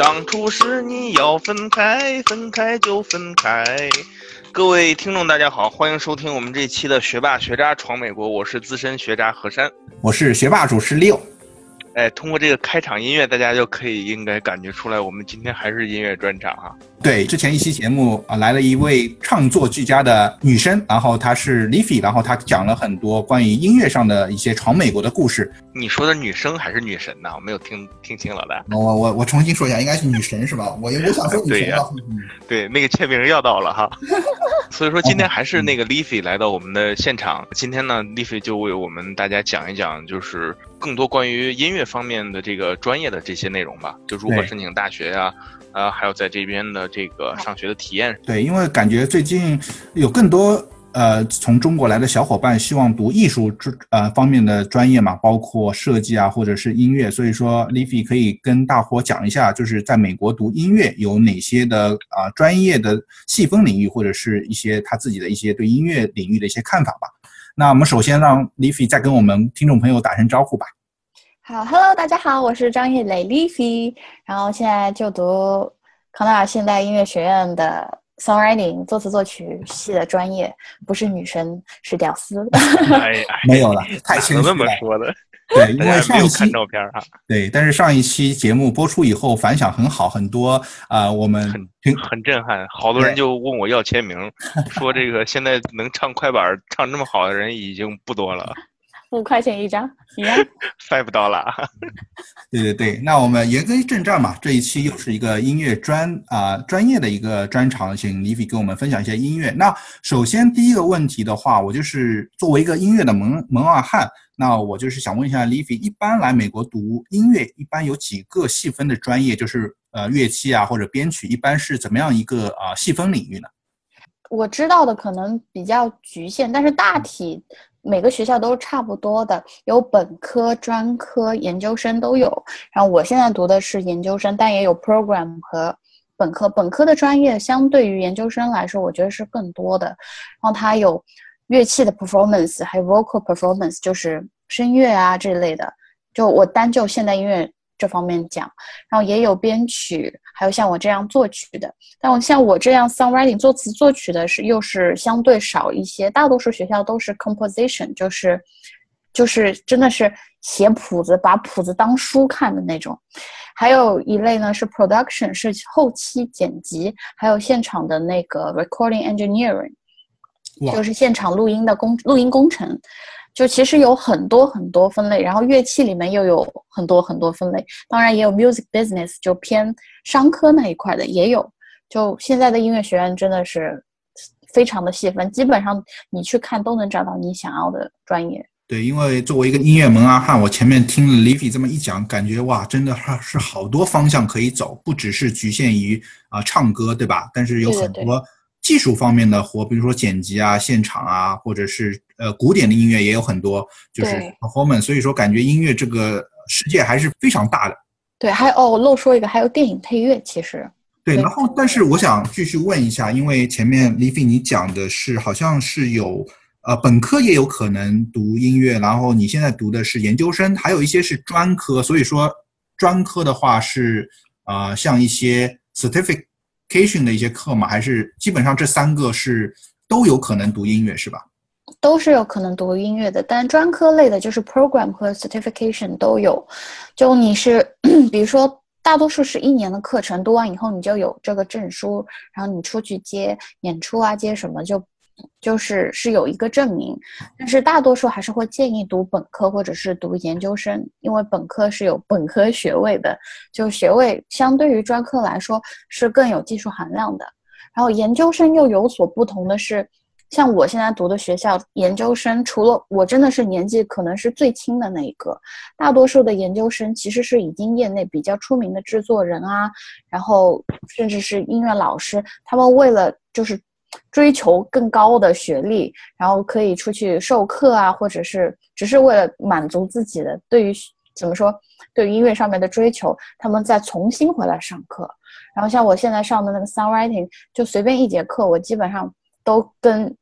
当初是你要分开，分开就分开。各位听众，大家好，欢迎收听我们这期的《学霸学渣闯美国》，我是资深学渣何山，我是学霸主持六。哎，通过这个开场音乐，大家就可以应该感觉出来，我们今天还是音乐专场哈。对，之前一期节目啊，来了一位唱作俱佳的女生，然后她是 Livy，然后她讲了很多关于音乐上的一些闯美国的故事。你说的女生还是女神呢？我没有听听清了的。我我我重新说一下，应该是女神是吧？我我想说女神。对，那个签名要到了哈。所以说今天还是那个 Livy 来到我们的现场。今天呢，Livy 就为我们大家讲一讲，就是更多关于音乐方面的这个专业的这些内容吧，就如何申请大学呀。呃，还有在这边的这个上学的体验。对，因为感觉最近有更多呃从中国来的小伙伴希望读艺术专呃方面的专业嘛，包括设计啊，或者是音乐。所以说，Livy 可以跟大伙讲一下，就是在美国读音乐有哪些的啊专业的细分领域，或者是一些他自己的一些对音乐领域的一些看法吧。那我们首先让 Livy 再跟我们听众朋友打声招呼吧。好，Hello，大家好，我是张艺磊 l i f y 然后现在就读康奈尔现代音乐学院的 Songwriting 作词作曲系的专业，不是女神，是屌丝。哎没有了，太谦虚了。这么说的？对，因为上一期照片哈。对，但是上一期节目播出以后反响很好，很多啊，我们很很震撼，好多人就问我要签名，说这个现在能唱快板唱这么好的人已经不多了。五块钱一张，一样，翻不到了。对对对，那我们言归正传嘛，这一期又是一个音乐专啊专业的一个专场，请李 i 跟我们分享一些音乐。那首先第一个问题的话，我就是作为一个音乐的门门外汉，那我就是想问一下李 i 一般来美国读音乐，一般有几个细分的专业，就是呃乐器啊或者编曲，一般是怎么样一个啊细分领域呢？我知道的可能比较局限，但是大体。每个学校都差不多的，有本科、专科、研究生都有。然后我现在读的是研究生，但也有 program 和本科。本科的专业相对于研究生来说，我觉得是更多的。然后它有乐器的 performance，还有 vocal performance，就是声乐啊这类的。就我单就现代音乐。这方面讲，然后也有编曲，还有像我这样作曲的。但我像我这样 songwriting 作词作曲的是又是相对少一些，大多数学校都是 composition，就是就是真的是写谱子，把谱子当书看的那种。还有一类呢是 production，是后期剪辑，还有现场的那个 recording engineering，就是现场录音的工录音工程。就其实有很多很多分类，然后乐器里面又有很多很多分类，当然也有 music business 就偏商科那一块的也有。就现在的音乐学院真的是非常的细分，基本上你去看都能找到你想要的专业。对，因为作为一个音乐门外汉，我前面听了 Livy 这么一讲，感觉哇，真的是好多方向可以走，不只是局限于啊唱歌，对吧？但是有很多。技术方面的活，比如说剪辑啊、现场啊，或者是呃古典的音乐也有很多，就是 performance。所以说，感觉音乐这个世界还是非常大的。对，还有哦，我漏说一个，还有电影配乐，其实。对，然后但是我想继续问一下，因为前面李飞你讲的是好像是有呃本科也有可能读音乐，然后你现在读的是研究生，还有一些是专科。所以说专科的话是啊，像一些 certificate。Cation 的一些课嘛，还是基本上这三个是都有可能读音乐是吧？都是有可能读音乐的，但专科类的就是 program 和 certification 都有。就你是，比如说大多数是一年的课程，读完以后你就有这个证书，然后你出去接演出啊，接什么就。就是是有一个证明，但是大多数还是会建议读本科或者是读研究生，因为本科是有本科学位的，就学位相对于专科来说是更有技术含量的。然后研究生又有所不同的是，像我现在读的学校研究生，除了我真的是年纪可能是最轻的那一个，大多数的研究生其实是已经业内比较出名的制作人啊，然后甚至是音乐老师，他们为了就是。追求更高的学历，然后可以出去授课啊，或者是只是为了满足自己的对于怎么说对于音乐上面的追求，他们再重新回来上课。然后像我现在上的那个 songwriting，就随便一节课，我基本上都跟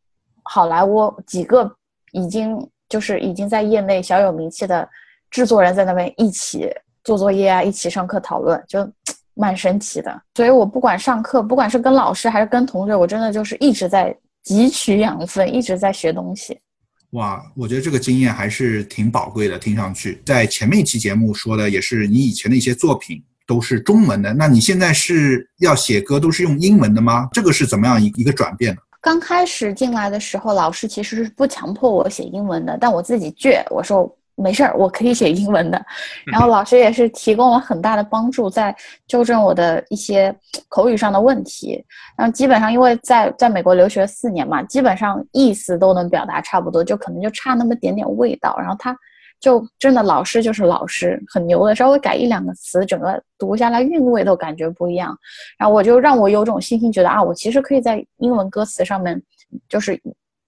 好莱坞几个已经就是已经在业内小有名气的制作人在那边一起做作业啊，一起上课讨论，就蛮神奇的。所以我不管上课，不管是跟老师还是跟同学，我真的就是一直在汲取养分，一直在学东西。哇，我觉得这个经验还是挺宝贵的。听上去，在前面一期节目说的也是你以前的一些作品都是中文的，那你现在是要写歌都是用英文的吗？这个是怎么样一一个转变呢？刚开始进来的时候，老师其实是不强迫我写英文的，但我自己倔，我说。没事儿，我可以写英文的。然后老师也是提供了很大的帮助，在纠正我的一些口语上的问题。然后基本上因为在在美国留学四年嘛，基本上意思都能表达差不多，就可能就差那么点点味道。然后他就真的老师就是老师，很牛的，稍微改一两个词，整个读下来韵味都感觉不一样。然后我就让我有种信心，觉得啊，我其实可以在英文歌词上面就是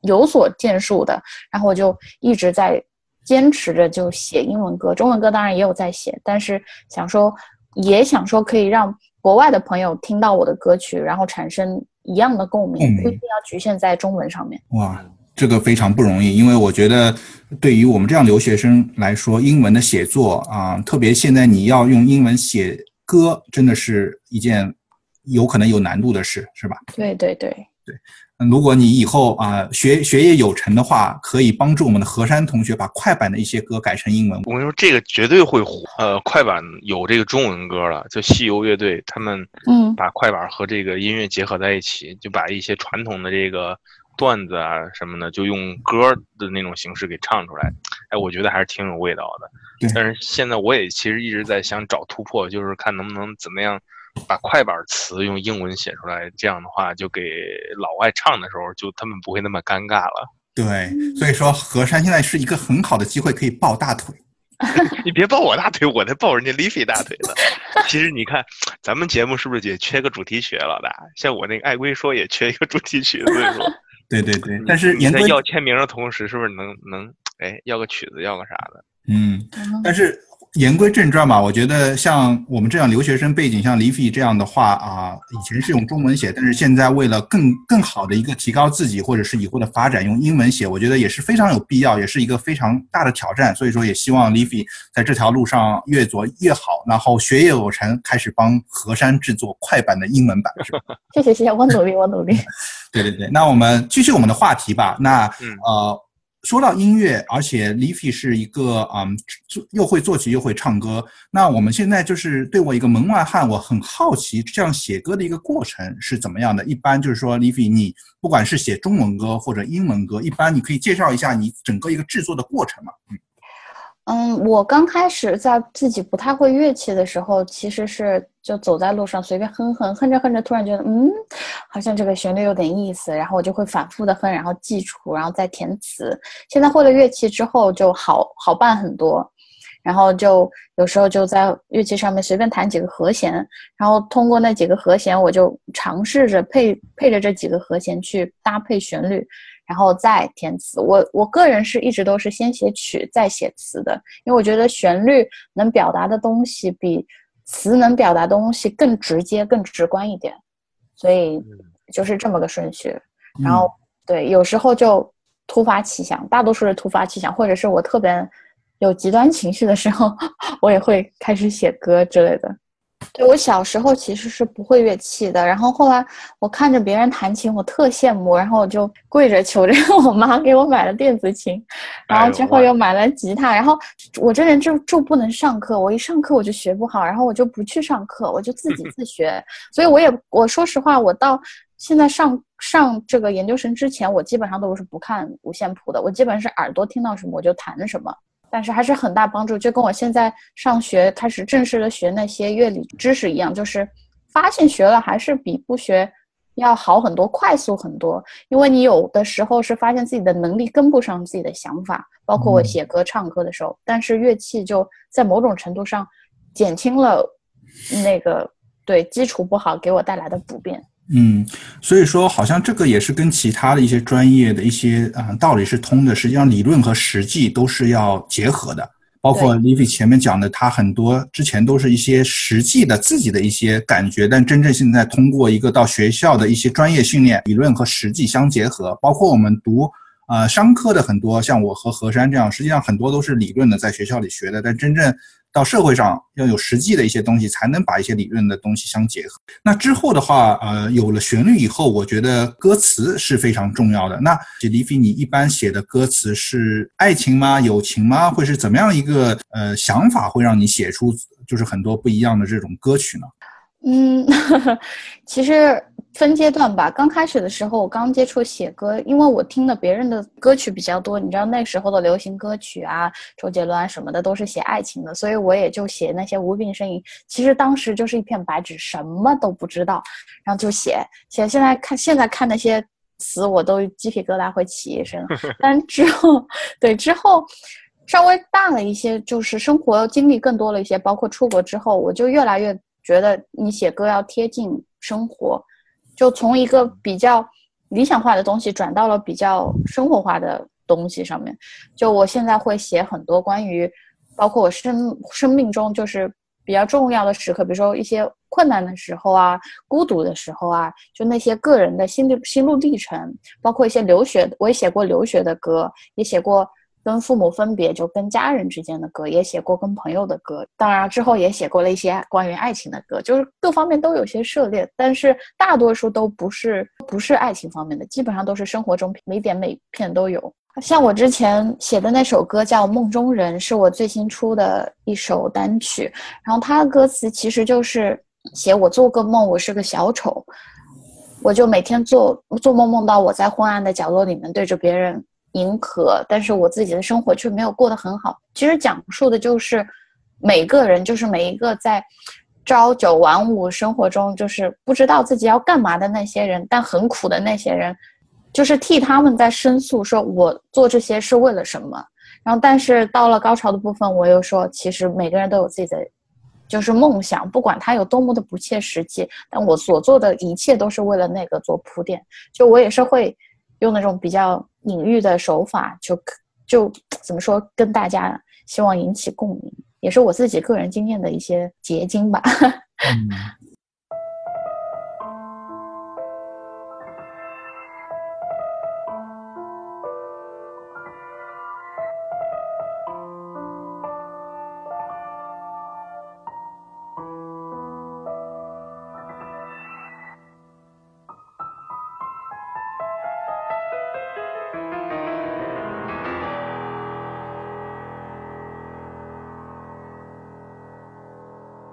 有所建树的。然后我就一直在。坚持着就写英文歌，中文歌当然也有在写，但是想说，也想说可以让国外的朋友听到我的歌曲，然后产生一样的共鸣，不一定要局限在中文上面。哇，这个非常不容易，因为我觉得对于我们这样留学生来说，英文的写作啊，特别现在你要用英文写歌，真的是一件有可能有难度的事，是吧？对对对对。如果你以后啊学学业有成的话，可以帮助我们的何山同学把快板的一些歌改成英文。我跟你说，这个绝对会火。呃，快板有这个中文歌了，就西游乐队，他们嗯把快板和这个音乐结合在一起，就把一些传统的这个段子啊什么的，就用歌的那种形式给唱出来。哎，我觉得还是挺有味道的。但是现在我也其实一直在想找突破，就是看能不能怎么样。把快板词用英文写出来，这样的话就给老外唱的时候，就他们不会那么尴尬了。对，所以说何山现在是一个很好的机会，可以抱大腿。你别抱我大腿，我在抱人家 Livy 大腿呢。其实你看，咱们节目是不是也缺个主题曲？老大，像我那个爱归说也缺一个主题曲，所以说，对对对。但是你在要签名的同时，是不是能能哎要个曲子，要个啥的？嗯，但是。言归正传吧，我觉得像我们这样留学生背景，像李飞这样的话啊，以前是用中文写，但是现在为了更更好的一个提高自己，或者是以后的发展，用英文写，我觉得也是非常有必要，也是一个非常大的挑战。所以说，也希望李飞在这条路上越走越好，然后学业有成，开始帮河山制作快版的英文版，是吧？谢谢谢谢，我努力我努力。对对对，那我们继续我们的话题吧。那呃。说到音乐，而且 Livy 是一个嗯，又会作曲又会唱歌。那我们现在就是对我一个门外汉，我很好奇，这样写歌的一个过程是怎么样的？一般就是说，Livy，你不管是写中文歌或者英文歌，一般你可以介绍一下你整个一个制作的过程嘛？嗯。嗯，我刚开始在自己不太会乐器的时候，其实是就走在路上随便哼哼，哼着哼着，突然觉得嗯，好像这个旋律有点意思，然后我就会反复的哼，然后记谱，然后再填词。现在会了乐器之后，就好好办很多，然后就有时候就在乐器上面随便弹几个和弦，然后通过那几个和弦，我就尝试着配配着这几个和弦去搭配旋律。然后再填词，我我个人是一直都是先写曲再写词的，因为我觉得旋律能表达的东西比词能表达东西更直接、更直观一点，所以就是这么个顺序。然后对，有时候就突发奇想，大多数是突发奇想，或者是我特别有极端情绪的时候，我也会开始写歌之类的。对我小时候其实是不会乐器的，然后后来我看着别人弹琴，我特羡慕，然后我就跪着求着 我妈给我买了电子琴，然后之后又买了吉他，然后我这人就就不能上课，我一上课我就学不好，然后我就不去上课，我就自己自学，所以我也我说实话，我到现在上上这个研究生之前，我基本上都是不看五线谱的，我基本是耳朵听到什么我就弹什么。但是还是很大帮助，就跟我现在上学开始正式的学那些乐理知识一样，就是发现学了还是比不学要好很多，快速很多。因为你有的时候是发现自己的能力跟不上自己的想法，包括我写歌唱歌的时候，但是乐器就在某种程度上减轻了那个对基础不好给我带来的不便。嗯，所以说好像这个也是跟其他的一些专业的一些啊道理是通的。实际上，理论和实际都是要结合的。包括 Livy 前面讲的，他很多之前都是一些实际的自己的一些感觉，但真正现在通过一个到学校的一些专业训练，理论和实际相结合。包括我们读呃，商科的很多，像我和何山这样，实际上很多都是理论的，在学校里学的，但真正到社会上要有实际的一些东西，才能把一些理论的东西相结合。那之后的话，呃，有了旋律以后，我觉得歌词是非常重要的。那李飞，你一般写的歌词是爱情吗？友情吗？会是怎么样一个呃想法，会让你写出就是很多不一样的这种歌曲呢？嗯，其实。分阶段吧。刚开始的时候，我刚接触写歌，因为我听的别人的歌曲比较多。你知道那时候的流行歌曲啊，周杰伦啊什么的都是写爱情的，所以我也就写那些无病呻吟。其实当时就是一片白纸，什么都不知道，然后就写写。现在看现在看那些词，我都鸡皮疙瘩会起一身。但之后，对之后稍微大了一些，就是生活经历更多了一些，包括出国之后，我就越来越觉得你写歌要贴近生活。就从一个比较理想化的东西转到了比较生活化的东西上面。就我现在会写很多关于，包括我生生命中就是比较重要的时刻，比如说一些困难的时候啊，孤独的时候啊，就那些个人的心路心路历程，包括一些留学，我也写过留学的歌，也写过。跟父母分别，就跟家人之间的歌也写过，跟朋友的歌，当然之后也写过了一些关于爱情的歌，就是各方面都有些涉猎，但是大多数都不是不是爱情方面的，基本上都是生活中每点每片都有。像我之前写的那首歌叫《梦中人》，是我最新出的一首单曲，然后它的歌词其实就是写我做个梦，我是个小丑，我就每天做做梦，梦到我在昏暗的角落里面对着别人。迎合，但是我自己的生活却没有过得很好。其实讲述的就是每个人，就是每一个在朝九晚五生活中，就是不知道自己要干嘛的那些人，但很苦的那些人，就是替他们在申诉，说我做这些是为了什么。然后，但是到了高潮的部分，我又说，其实每个人都有自己的就是梦想，不管他有多么的不切实际，但我所做的一切都是为了那个做铺垫。就我也是会用那种比较。隐喻的手法，就就怎么说，跟大家希望引起共鸣，也是我自己个人经验的一些结晶吧。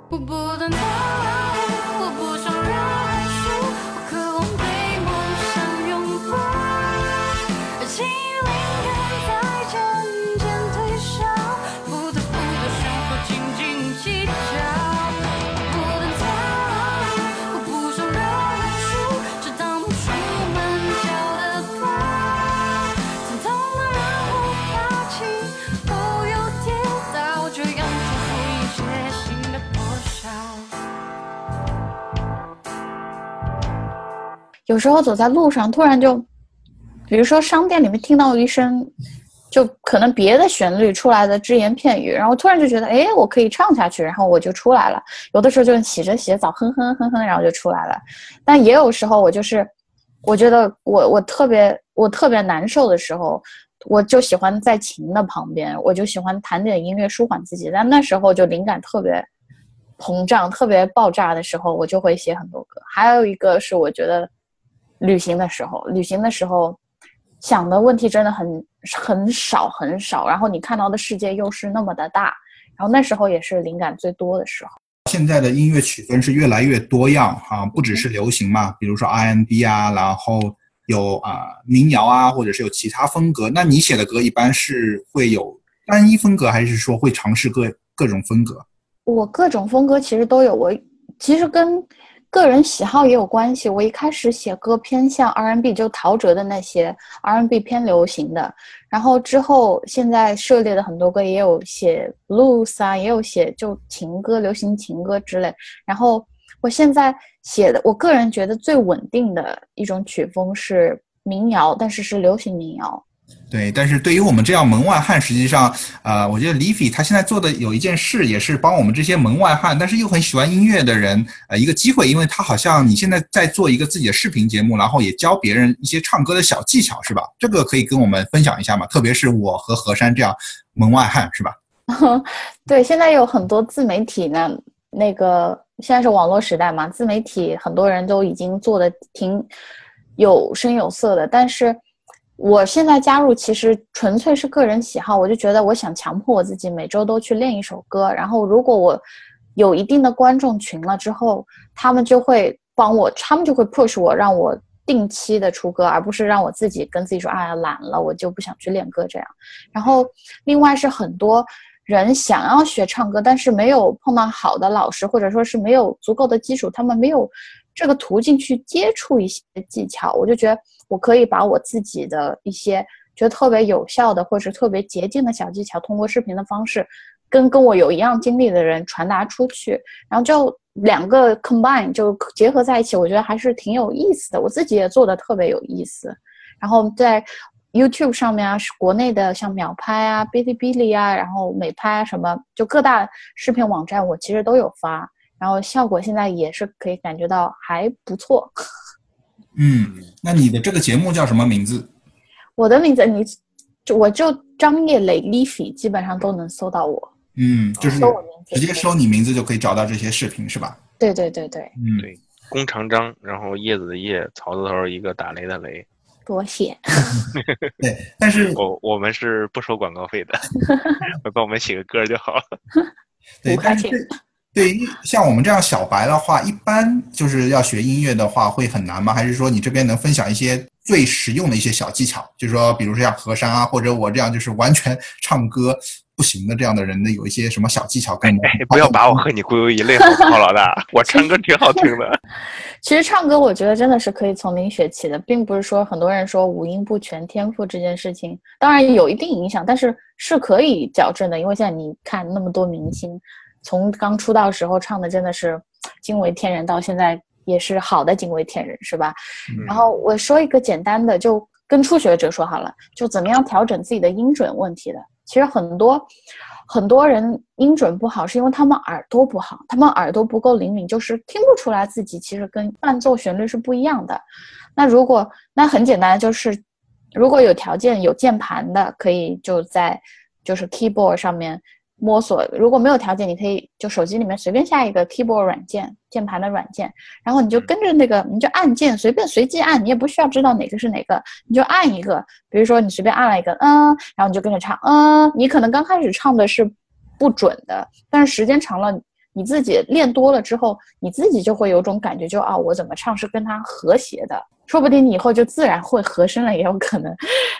我不等有时候走在路上，突然就，比如说商店里面听到一声，就可能别的旋律出来的只言片语，然后突然就觉得，哎，我可以唱下去，然后我就出来了。有的时候就洗着洗澡，哼哼哼哼，然后就出来了。但也有时候我就是，我觉得我我特别我特别难受的时候，我就喜欢在琴的旁边，我就喜欢弹点音乐舒缓自己。但那时候就灵感特别膨胀、特别爆炸的时候，我就会写很多歌。还有一个是我觉得。旅行的时候，旅行的时候，想的问题真的很很少很少，然后你看到的世界又是那么的大，然后那时候也是灵感最多的时候。现在的音乐曲风是越来越多样啊，不只是流行嘛，比如说 R&B 啊，然后有啊民谣啊，或者是有其他风格。那你写的歌一般是会有单一风格，还是说会尝试各各种风格？我各种风格其实都有，我其实跟。个人喜好也有关系。我一开始写歌偏向 R&B，就陶喆的那些 R&B 偏流行的。然后之后现在涉猎的很多歌也有写 blues 啊，也有写就情歌、流行情歌之类。然后我现在写的，我个人觉得最稳定的一种曲风是民谣，但是是流行民谣。对，但是对于我们这样门外汉，实际上，呃，我觉得 Leafy 他现在做的有一件事，也是帮我们这些门外汉，但是又很喜欢音乐的人，呃，一个机会，因为他好像你现在在做一个自己的视频节目，然后也教别人一些唱歌的小技巧，是吧？这个可以跟我们分享一下吗？特别是我和何山这样门外汉，是吧？对，现在有很多自媒体呢，那个现在是网络时代嘛，自媒体很多人都已经做的挺有声有色的，但是。我现在加入其实纯粹是个人喜好，我就觉得我想强迫我自己每周都去练一首歌，然后如果我有一定的观众群了之后，他们就会帮我，他们就会 push 我，让我定期的出歌，而不是让我自己跟自己说，哎呀懒了，我就不想去练歌这样。然后另外是很多人想要学唱歌，但是没有碰到好的老师，或者说是没有足够的基础，他们没有这个途径去接触一些技巧，我就觉得。我可以把我自己的一些觉得特别有效的，或者是特别捷径的小技巧，通过视频的方式，跟跟我有一样经历的人传达出去，然后就两个 combine 就结合在一起，我觉得还是挺有意思的。我自己也做的特别有意思。然后在 YouTube 上面啊，是国内的像秒拍啊、哔哩哔哩啊，然后美拍啊什么，就各大视频网站我其实都有发，然后效果现在也是可以感觉到还不错。嗯，那你的这个节目叫什么名字？我的名字，你就我就张叶磊 Leafy，基本上都能搜到我。嗯，就是直接搜你名字就可以找到这些视频，是吧？对对对对。嗯，对，弓长张，然后叶子的叶，草字头一个打雷的雷。多谢。对，但是 我我们是不收广告费的，帮我们写个歌就好了。对，但是。对于像我们这样小白的话，一般就是要学音乐的话会很难吗？还是说你这边能分享一些最实用的一些小技巧？就是说，比如说像和山啊，或者我这样就是完全 唱歌不行的这样的人的，有一些什么小技巧？跟你不要把我和你归为一类，好不好，老大？我唱歌挺好听的。其实唱歌，我觉得真的是可以从零学起的，并不是说很多人说五音不全天赋这件事情，当然有一定影响，但是是可以矫正的。因为现在你看那么多明星。从刚出道时候唱的真的是惊为天人，到现在也是好的惊为天人，是吧？然后我说一个简单的，就跟初学者说好了，就怎么样调整自己的音准问题的。其实很多很多人音准不好，是因为他们耳朵不好，他们耳朵不够灵敏，就是听不出来自己其实跟伴奏旋律是不一样的。那如果那很简单，就是如果有条件有键盘的，可以就在就是 keyboard 上面。摸索，如果没有条件，你可以就手机里面随便下一个 keyboard 软件，键盘的软件，然后你就跟着那个，你就按键，随便随机按，你也不需要知道哪个是哪个，你就按一个，比如说你随便按了一个，嗯，然后你就跟着唱，嗯，你可能刚开始唱的是不准的，但是时间长了。你自己练多了之后，你自己就会有种感觉，就啊，我怎么唱是跟它和谐的，说不定你以后就自然会合声了，也有可能。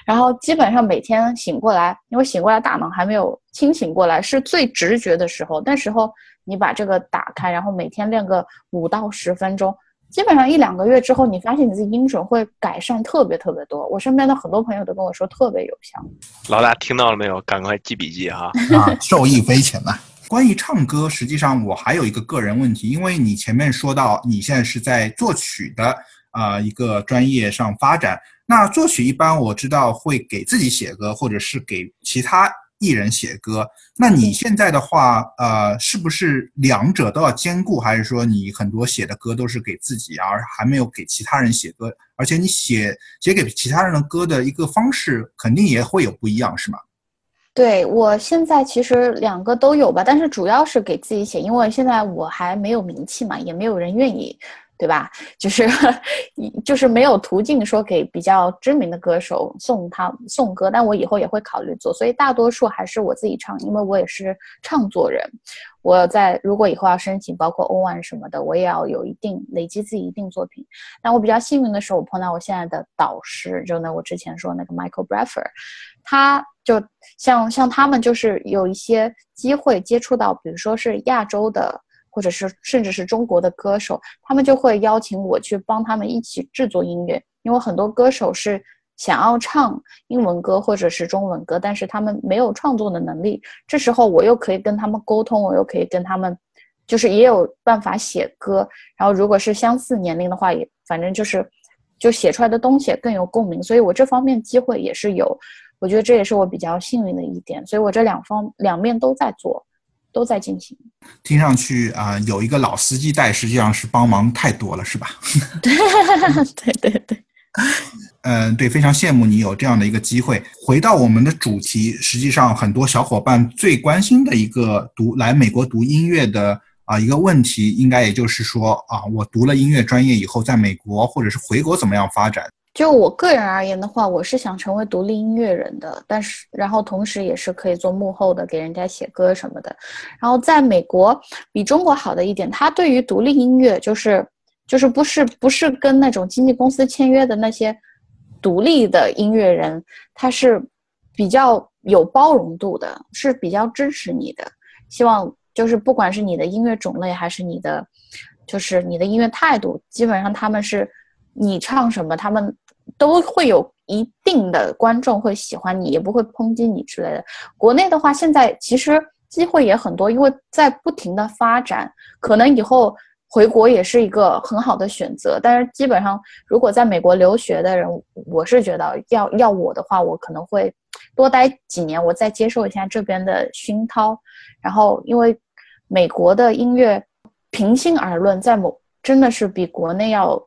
然后基本上每天醒过来，因为醒过来大脑还没有清醒过来，是最直觉的时候。那时候你把这个打开，然后每天练个五到十分钟，基本上一两个月之后，你发现你自己音准会改善特别特别多。我身边的很多朋友都跟我说特别有效。老大听到了没有？赶快记笔记哈！啊，受益匪浅呐。关于唱歌，实际上我还有一个个人问题，因为你前面说到你现在是在作曲的啊一个专业上发展，那作曲一般我知道会给自己写歌，或者是给其他艺人写歌。那你现在的话，呃，是不是两者都要兼顾，还是说你很多写的歌都是给自己，而还没有给其他人写歌？而且你写写给其他人的歌的一个方式，肯定也会有不一样，是吗？对我现在其实两个都有吧，但是主要是给自己写，因为现在我还没有名气嘛，也没有人愿意，对吧？就是就是没有途径说给比较知名的歌手送他送歌，但我以后也会考虑做，所以大多数还是我自己唱，因为我也是唱作人。我在如果以后要申请，包括欧 one 什么的，我也要有一定累积自己一定作品。但我比较幸运的是，我碰到我现在的导师，就那我之前说那个 Michael Braffer，他。就像像他们就是有一些机会接触到，比如说是亚洲的，或者是甚至是中国的歌手，他们就会邀请我去帮他们一起制作音乐。因为很多歌手是想要唱英文歌或者是中文歌，但是他们没有创作的能力。这时候我又可以跟他们沟通，我又可以跟他们，就是也有办法写歌。然后如果是相似年龄的话，也反正就是。就写出来的东西也更有共鸣，所以我这方面机会也是有，我觉得这也是我比较幸运的一点，所以我这两方两面都在做，都在进行。听上去啊，有一个老司机带，实际上是帮忙太多了，是吧？对对对对。嗯，对，非常羡慕你有这样的一个机会。回到我们的主题，实际上很多小伙伴最关心的一个读来美国读音乐的啊一个问题，应该也就是说啊，我读了音乐专业以后，在美国或者是回国怎么样发展？就我个人而言的话，我是想成为独立音乐人的，但是然后同时也是可以做幕后的，给人家写歌什么的。然后在美国比中国好的一点，他对于独立音乐就是。就是不是不是跟那种经纪公司签约的那些独立的音乐人，他是比较有包容度的，是比较支持你的。希望就是不管是你的音乐种类还是你的，就是你的音乐态度，基本上他们是你唱什么，他们都会有一定的观众会喜欢你，也不会抨击你之类的。国内的话，现在其实机会也很多，因为在不停的发展，可能以后。回国也是一个很好的选择，但是基本上，如果在美国留学的人，我是觉得要要我的话，我可能会多待几年，我再接受一下这边的熏陶。然后，因为美国的音乐，平心而论，在某真的是比国内要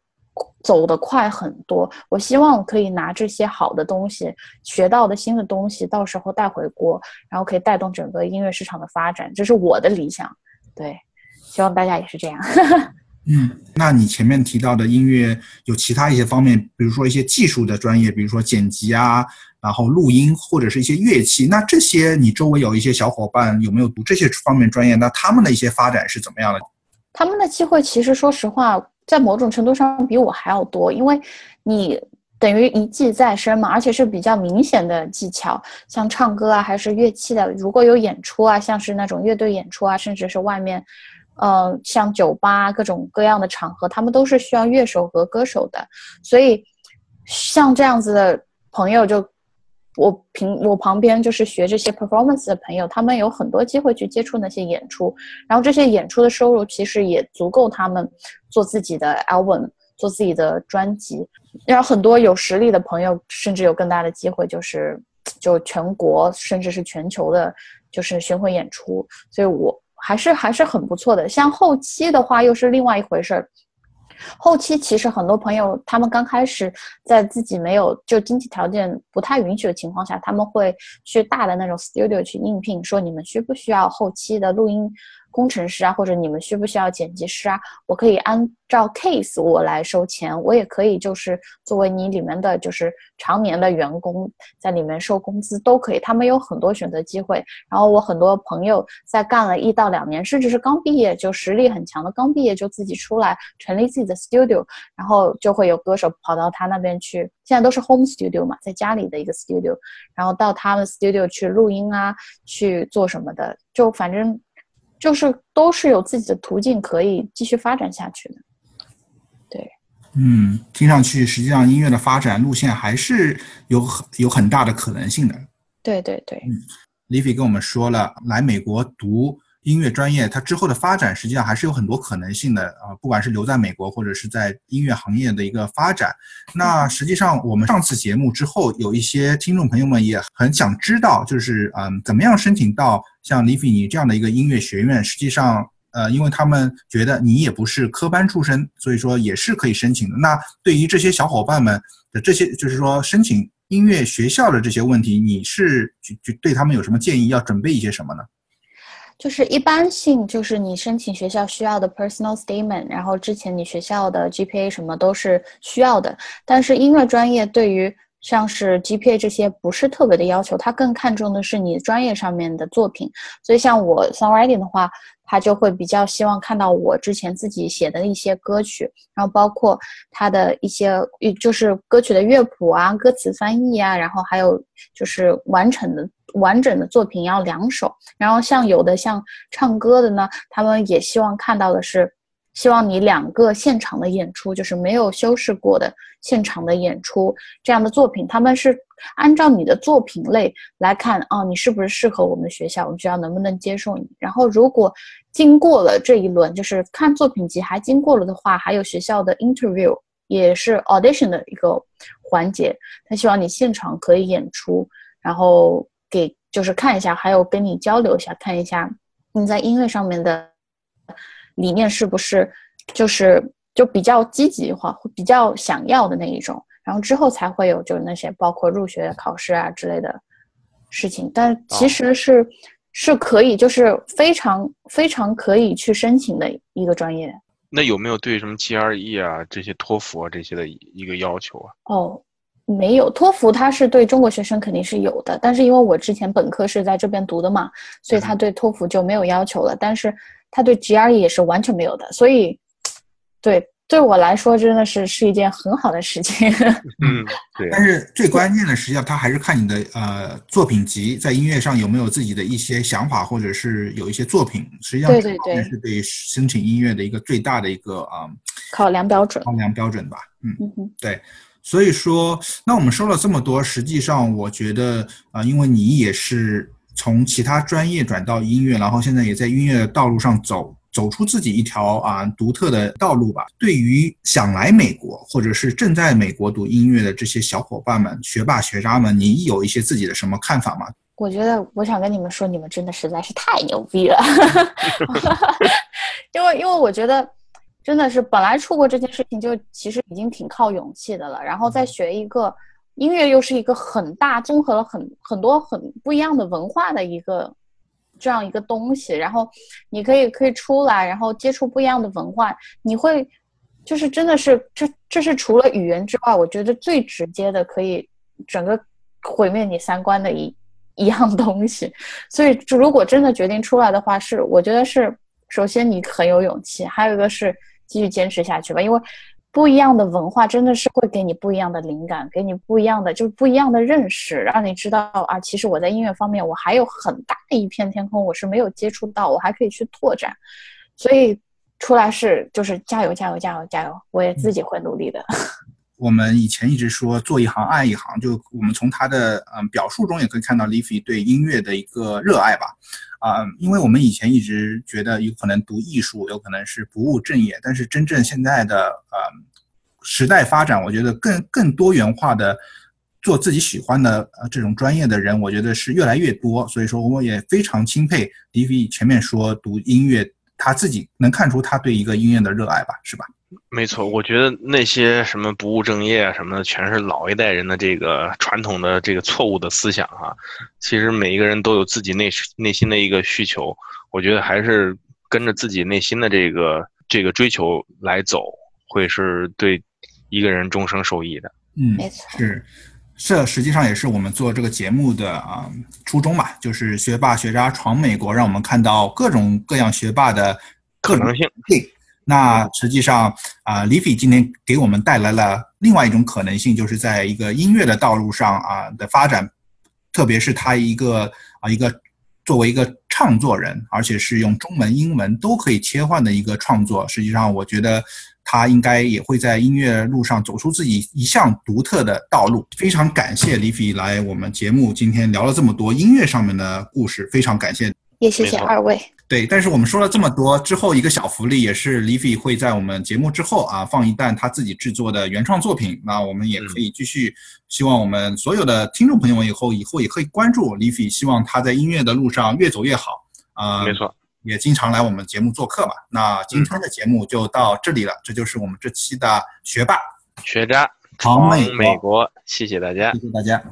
走得快很多。我希望可以拿这些好的东西，学到的新的东西，到时候带回国，然后可以带动整个音乐市场的发展，这是我的理想。对。希望大家也是这样。嗯，那你前面提到的音乐有其他一些方面，比如说一些技术的专业，比如说剪辑啊，然后录音或者是一些乐器，那这些你周围有一些小伙伴有没有读这些方面专业？那他们的一些发展是怎么样的？他们的机会其实说实话，在某种程度上比我还要多，因为你等于一技在身嘛，而且是比较明显的技巧，像唱歌啊，还是乐器的，如果有演出啊，像是那种乐队演出啊，甚至是外面。嗯，像酒吧各种各样的场合，他们都是需要乐手和歌手的，所以像这样子的朋友，就我平我旁边就是学这些 performance 的朋友，他们有很多机会去接触那些演出，然后这些演出的收入其实也足够他们做自己的 album，做自己的专辑。然后很多有实力的朋友，甚至有更大的机会，就是就全国甚至是全球的，就是巡回演出。所以我。还是还是很不错的，像后期的话又是另外一回事儿。后期其实很多朋友他们刚开始在自己没有就经济条件不太允许的情况下，他们会去大的那种 studio 去应聘，说你们需不需要后期的录音。工程师啊，或者你们需不需要剪辑师啊？我可以按照 case 我来收钱，我也可以就是作为你里面的就是常年的员工，在里面收工资都可以。他们有很多选择机会。然后我很多朋友在干了一到两年，甚至是刚毕业就实力很强的，刚毕业就自己出来成立自己的 studio，然后就会有歌手跑到他那边去。现在都是 home studio 嘛，在家里的一个 studio，然后到他们 studio 去录音啊，去做什么的，就反正。就是都是有自己的途径可以继续发展下去的，对，嗯，听上去实际上音乐的发展路线还是有很有很大的可能性的，对对对，嗯，Livy 跟我们说了，来美国读。音乐专业它之后的发展实际上还是有很多可能性的啊，不管是留在美国或者是在音乐行业的一个发展。那实际上我们上次节目之后，有一些听众朋友们也很想知道，就是嗯，怎么样申请到像李斐你这样的一个音乐学院？实际上，呃，因为他们觉得你也不是科班出身，所以说也是可以申请的。那对于这些小伙伴们的这些，就是说申请音乐学校的这些问题，你是就就对他们有什么建议？要准备一些什么呢？就是一般性，就是你申请学校需要的 personal statement，然后之前你学校的 GPA 什么都是需要的。但是音乐专业对于像是 GPA 这些不是特别的要求，他更看重的是你专业上面的作品。所以像我 songwriting 的话，他就会比较希望看到我之前自己写的一些歌曲，然后包括他的一些就是歌曲的乐谱啊、歌词翻译啊，然后还有就是完整的。完整的作品要两首，然后像有的像唱歌的呢，他们也希望看到的是，希望你两个现场的演出，就是没有修饰过的现场的演出这样的作品，他们是按照你的作品类来看啊，你是不是适合我们学校，我们学校能不能接受你？然后如果经过了这一轮，就是看作品集还经过了的话，还有学校的 interview 也是 audition 的一个环节。他希望你现场可以演出，然后给就是看一下，还有跟你交流一下，看一下你在音乐上面的理念是不是就是就比较积极化，比较想要的那一种。然后之后才会有就是那些包括入学考试啊之类的事情，但其实是。是可以，就是非常非常可以去申请的一个专业。那有没有对什么 GRE 啊这些托福啊这些的一个要求啊？哦，没有，托福它是对中国学生肯定是有的，但是因为我之前本科是在这边读的嘛，所以他对托福就没有要求了。但是他对 GRE 也是完全没有的，所以对。对我来说，真的是是一件很好的事情。嗯，对。但是最关键的，实际上他还是看你的呃作品集，在音乐上有没有自己的一些想法，或者是有一些作品。实际上，对对对，是对申请音乐的一个最大的一个啊考量标准。考量标准吧。嗯嗯，对。所以说，那我们说了这么多，实际上我觉得啊，因为你也是从其他专业转到音乐，然后现在也在音乐的道路上走。走出自己一条啊独特的道路吧。对于想来美国或者是正在美国读音乐的这些小伙伴们、学霸学渣们，你有一些自己的什么看法吗？我觉得，我想跟你们说，你们真的实在是太牛逼了。因为，因为我觉得，真的是本来出国这件事情就其实已经挺靠勇气的了，然后再学一个音乐，又是一个很大综合了很很多很不一样的文化的一个。这样一个东西，然后你可以可以出来，然后接触不一样的文化，你会就是真的是这这是除了语言之外，我觉得最直接的可以整个毁灭你三观的一一样东西。所以，如果真的决定出来的话，是我觉得是首先你很有勇气，还有一个是继续坚持下去吧，因为。不一样的文化真的是会给你不一样的灵感，给你不一样的就是不一样的认识，让你知道啊，其实我在音乐方面我还有很大的一片天空，我是没有接触到，我还可以去拓展。所以出来是就是加油加油加油加油，我也自己会努力的。我们以前一直说做一行爱一行，就我们从他的嗯表述中也可以看到 l i f y 对音乐的一个热爱吧。啊，因为我们以前一直觉得有可能读艺术有可能是不务正业，但是真正现在的呃时代发展，我觉得更更多元化的做自己喜欢的呃这种专业的人，我觉得是越来越多。所以说，我也非常钦佩 d v 前面说读音乐，他自己能看出他对一个音乐的热爱吧，是吧？没错，我觉得那些什么不务正业啊什么的，全是老一代人的这个传统的这个错误的思想哈。其实每一个人都有自己内内心的一个需求，我觉得还是跟着自己内心的这个这个追求来走，会是对一个人终生受益的。嗯，没错，是，这实际上也是我们做这个节目的啊初衷吧，就是学霸学渣闯美国，让我们看到各种各样学霸的可能性。那实际上啊，李斐今天给我们带来了另外一种可能性，就是在一个音乐的道路上啊的发展，特别是他一个啊一个作为一个唱作人，而且是用中文、英文都可以切换的一个创作。实际上，我觉得他应该也会在音乐路上走出自己一项独特的道路。非常感谢李斐来我们节目，今天聊了这么多音乐上面的故事，非常感谢。也谢谢二位。对，但是我们说了这么多之后，一个小福利也是 f y 会在我们节目之后啊放一段他自己制作的原创作品。那我们也可以继续，希望我们所有的听众朋友们以后以后也可以关注 f y 希望他在音乐的路上越走越好啊。没错，也经常来我们节目做客吧。那今天的节目就到这里了，这就是我们这期的学霸学渣闯美国，谢谢大家，谢谢大家。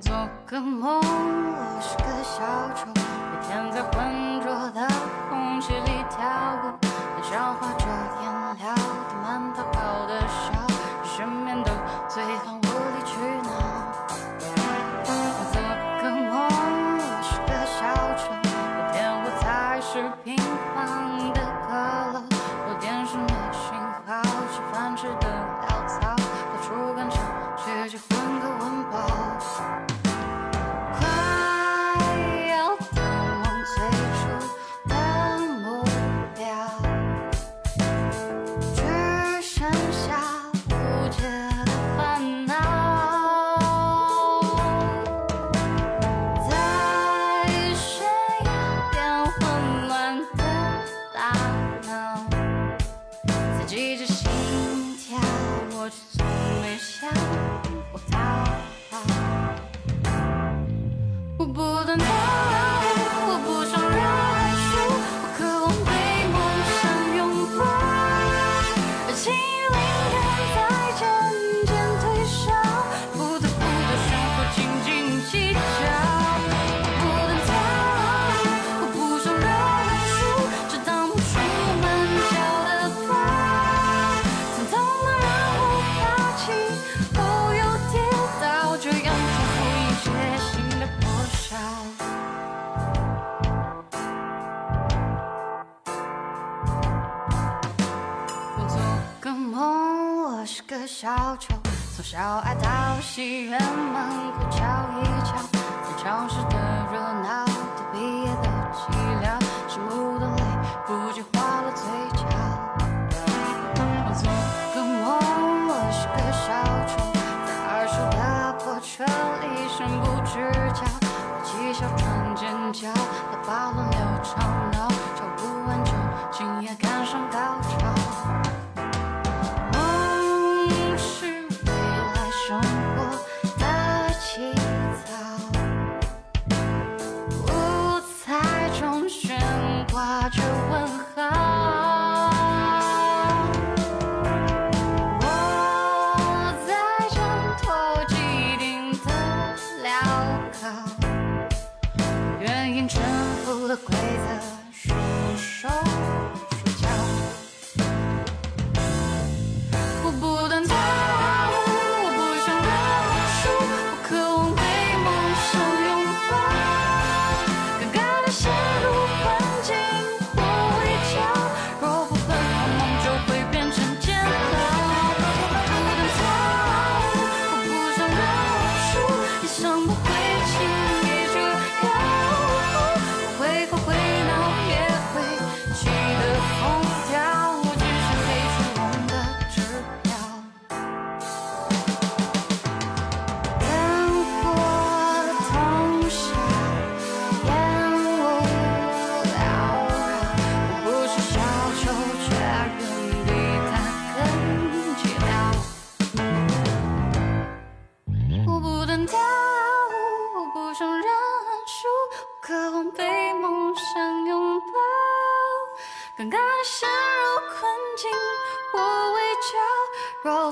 做个梦，我是个小丑，每天在浑浊的空气里跳舞，很少画着颜料他们逃跑的笑，身边的最好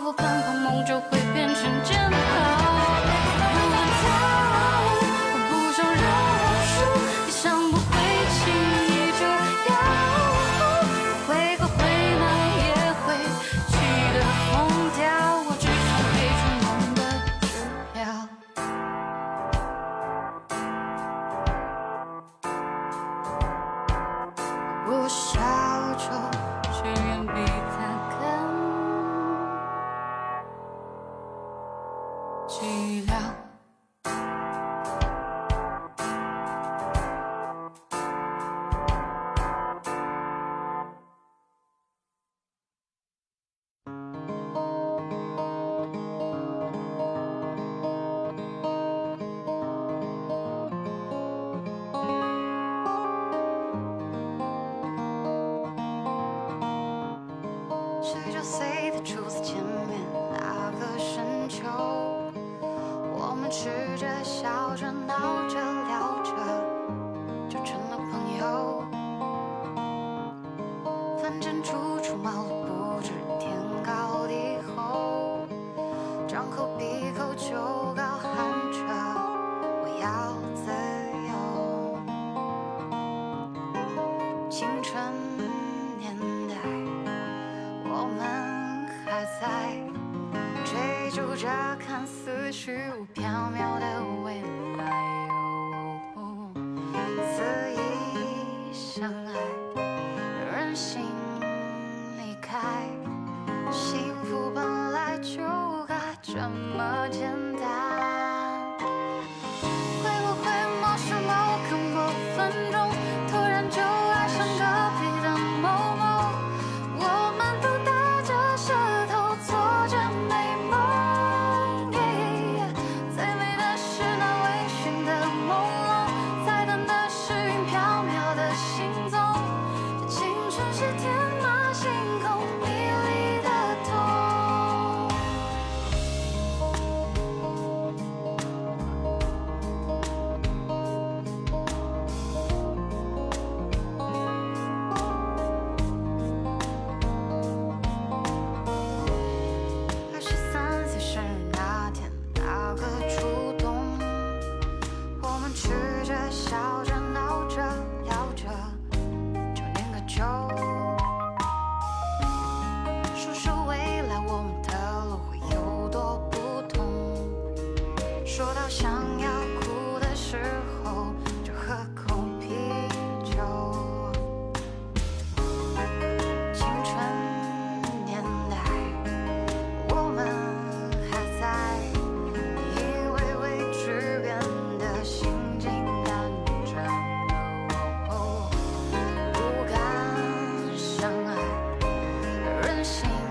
后看看梦就会变成真。随他初次见面，那个深秋，我们吃着，笑着，闹着。的虚无 rushing